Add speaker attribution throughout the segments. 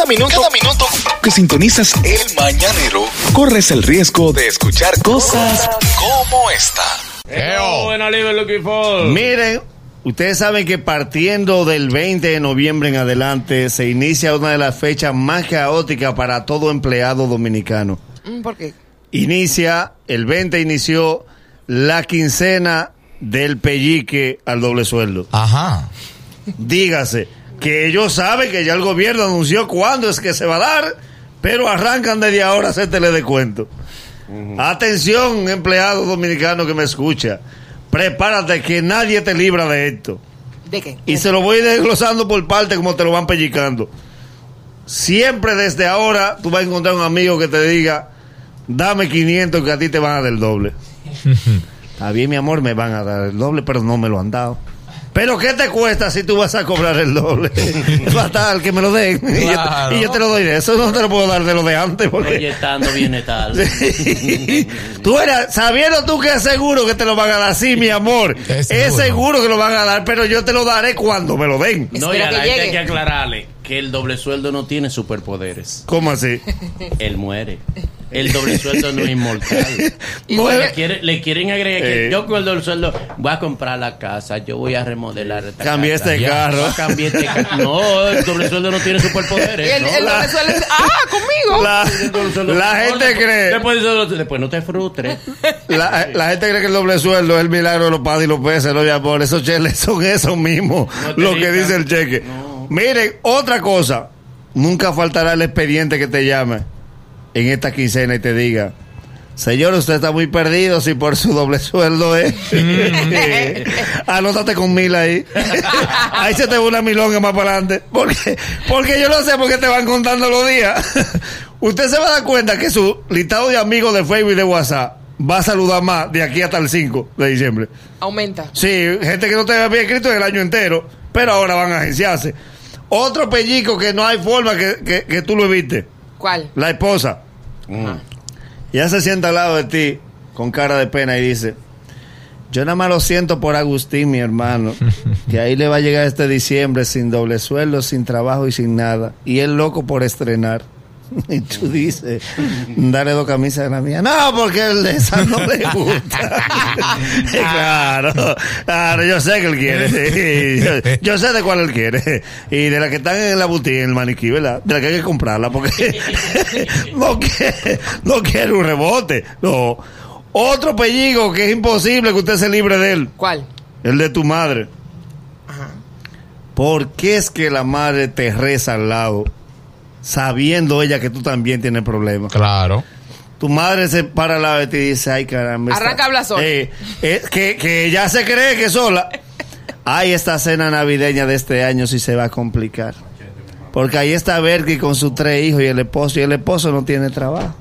Speaker 1: Cada minuto, cada minuto que sintonizas el mañanero, corres el riesgo de escuchar cosas como esta.
Speaker 2: Miren, ustedes saben que partiendo del 20 de noviembre en adelante se inicia una de las fechas más caóticas para todo empleado dominicano.
Speaker 3: Mm, ¿Por qué?
Speaker 2: Inicia, el 20 inició la quincena del pellique al doble sueldo.
Speaker 4: Ajá.
Speaker 2: Dígase que ellos saben que ya el gobierno anunció cuándo es que se va a dar, pero arrancan desde ahora a hacértele de cuento. Atención, empleado dominicano que me escucha. Prepárate que nadie te libra de esto.
Speaker 3: ¿De qué?
Speaker 2: Y se lo voy desglosando por parte como te lo van pellicando. Siempre desde ahora tú vas a encontrar un amigo que te diga, dame 500 que a ti te van a dar el doble. Está bien, mi amor, me van a dar el doble, pero no me lo han dado. Pero ¿qué te cuesta si tú vas a cobrar el doble? Fatal, que me lo den. Y yo-
Speaker 4: Claro.
Speaker 2: Y, yo, te lo doy de eso, no te lo puedo dar de lo de antes. Porque...
Speaker 5: Oye, estando viene tal.
Speaker 2: tú eras, sabiendo tú que es seguro que te lo van a dar, sí, mi amor.
Speaker 4: Es
Speaker 2: Es
Speaker 4: seguro.
Speaker 2: seguro que lo van a dar, pero yo te lo daré cuando me lo den.
Speaker 5: No, y
Speaker 3: Espera
Speaker 5: a
Speaker 3: que
Speaker 5: hay que aclararle que el doble sueldo no tiene superpoderes.
Speaker 2: ¿Cómo así?
Speaker 5: Él muere. El doble sueldo no es inmortal. Le, quiere- le quieren agregar que
Speaker 2: Eh.
Speaker 5: yo con el doble sueldo voy a comprar la casa, yo voy a remodelar esta
Speaker 2: Cambié
Speaker 5: casa.
Speaker 2: este
Speaker 5: Ya,
Speaker 2: carro.
Speaker 5: voy a cambiar este ca- No, el doble sueldo no tiene
Speaker 3: Y
Speaker 5: superpoderes.
Speaker 3: el,
Speaker 5: ¿no?
Speaker 3: el
Speaker 2: la-
Speaker 3: doble sueldo es- ¡Ah, conmigo!
Speaker 2: La,
Speaker 5: sueldo-
Speaker 2: la
Speaker 5: no,
Speaker 2: gente
Speaker 5: después-
Speaker 2: cree.
Speaker 5: Después, no te frustres.
Speaker 2: La, la gente cree que el doble sueldo es el milagro de los padres y los peces, no, mi amor. Esos cheles son esos mismos,
Speaker 5: No te
Speaker 2: lo que dice el cheque.
Speaker 5: No.
Speaker 2: Miren, otra cosa. Nunca faltará el expediente que te llame en esta quincena y te diga. Señor, usted está muy perdido si por su doble sueldo es. Anótate con mil ahí. ahí se te va una milonga más para adelante. Porque, porque yo no sé por qué te van contando los días. Usted se va a dar cuenta que su listado de amigos de Facebook y de WhatsApp va a saludar más de aquí hasta el 5 de diciembre.
Speaker 3: Aumenta.
Speaker 2: Sí, gente que no te había escrito en el año entero, pero ahora van a agenciarse. Otro pellico que no hay forma que, que, que tú lo evites.
Speaker 3: ¿Cuál?
Speaker 2: La esposa. Ya se sienta al lado de ti con cara de pena y dice, yo nada más lo siento por Agustín, mi hermano, que ahí le va a llegar este diciembre sin doble sueldo, sin trabajo y sin nada. Y él loco por estrenar. Y tú dices, dale dos camisas de la mía. No, porque el de esa no le gusta. claro, claro, yo sé que él quiere. yo sé de cuál él quiere. Y de la que están en la boutique, en el maniquí, ¿verdad? De la que hay que comprarla, porque no, quiere, no quiere un rebote. No. Otro pelligo que es imposible que usted se libre de él.
Speaker 3: ¿Cuál?
Speaker 2: El de tu madre.
Speaker 3: Ajá.
Speaker 2: ¿Por qué es que la madre te reza al lado, sabiendo ella que tú también tienes problemas?
Speaker 4: Claro.
Speaker 2: Tu madre se para al lado de ti y dice, ay caramba.
Speaker 3: Arranca a hablar sola.
Speaker 2: Eh, eh, que, que ella se cree que sola. Ay, esta cena navideña de este año sí se va a complicar. Porque ahí está Berky con sus tres hijos y el esposo, y el esposo no tiene trabajo.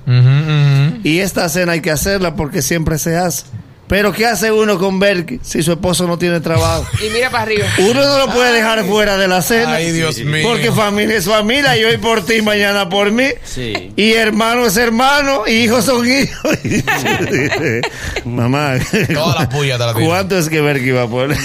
Speaker 2: Y esta cena hay que hacerla porque siempre se hace. Pero ¿qué hace uno con Berky si su esposo no tiene trabajo?
Speaker 3: Y mira para arriba.
Speaker 2: Uno no lo puede dejar fuera de la cena.
Speaker 4: Ay, Dios mío.
Speaker 2: Porque familia es familia y hoy por ti, mañana por mí.
Speaker 5: Sí.
Speaker 2: Y hermano es hermano y hijos son hijos. Mamá,
Speaker 4: Toda la puya te la.
Speaker 2: ¿cuánto es que Berky iba a poner?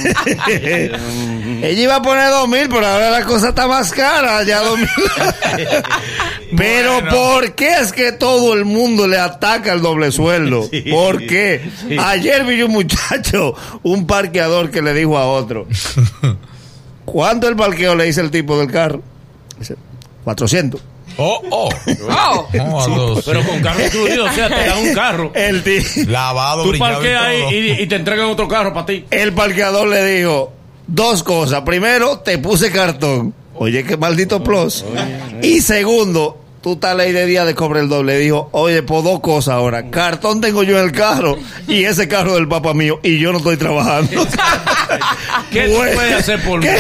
Speaker 2: Ella iba a poner dos mil, pero ahora la cosa está más cara, ya dos mil. Pero
Speaker 4: Bueno.
Speaker 2: ¿por qué es que todo el mundo le ataca el doble sueldo? ¿Por qué? Ayer vi un muchacho, un parqueador que le dijo a otro, ¿cuánto el parqueo le dice el tipo del carro? Dice, 400.
Speaker 4: Oh, oh.
Speaker 3: ¡Oh!
Speaker 4: Oh.
Speaker 5: Pero con carro incluido, o sea, te dan un carro.
Speaker 2: El,
Speaker 4: Lavado,
Speaker 5: Tú parqueas ahí y, y te entregan otro carro para ti.
Speaker 2: el parqueador le dijo dos cosas. Primero, te puse cartón. Oye, qué maldito plus. Y segundo, tú estás ley de día de cobre el doble. Dijo, oye, por dos cosas ahora. Cartón tengo yo en el carro y ese carro del papá mío y yo no estoy trabajando.
Speaker 5: ¿Qué tú puedes hacer por mí?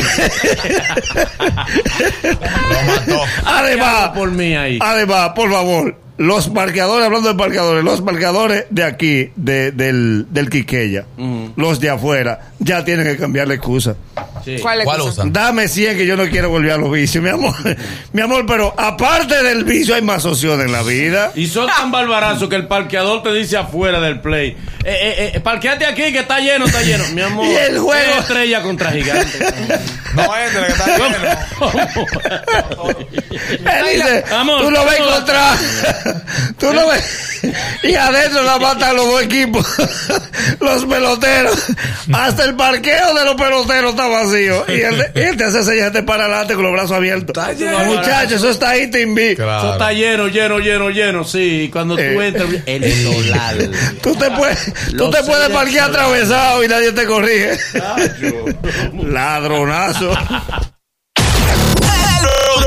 Speaker 4: Lo mató.
Speaker 2: Además,
Speaker 5: por mí ahí?
Speaker 2: además, por favor, los parqueadores, hablando de parqueadores, los parqueadores de aquí, de, del, del Quiqueya, los de afuera, ya tienen que cambiar la excusa.
Speaker 5: Sí.
Speaker 3: ¿Cuál
Speaker 4: ¿Cuál usan?
Speaker 2: Dame 100 que yo no quiero volver a los vicios, mi amor. Mi amor, pero aparte del vicio hay más opciones en la vida.
Speaker 5: Y son tan barbarazos que el parqueador te dice afuera del play. Eh, eh, eh, parqueate aquí que está lleno, está lleno. Mi amor.
Speaker 2: Y el juego-
Speaker 5: es estrella contra gigante.
Speaker 4: No entre, que está lleno.
Speaker 2: Él dice,
Speaker 5: Amor,
Speaker 2: tú lo ves contra, tú lo ves, y adentro la matan los dos equipos, los peloteros, hasta el parqueo de los peloteros está vacío, y él, te hace señas de para adelante con los brazos abiertos. Muchachos, eso está ahí, te invito.
Speaker 5: Eso
Speaker 4: Claro.
Speaker 5: está lleno, lleno, lleno, lleno. Sí, cuando tú
Speaker 2: Eh.
Speaker 5: entras, el solar.
Speaker 2: Tú te puedes, tú te puedes parquear atravesado y nadie te corrige. Ladronazo.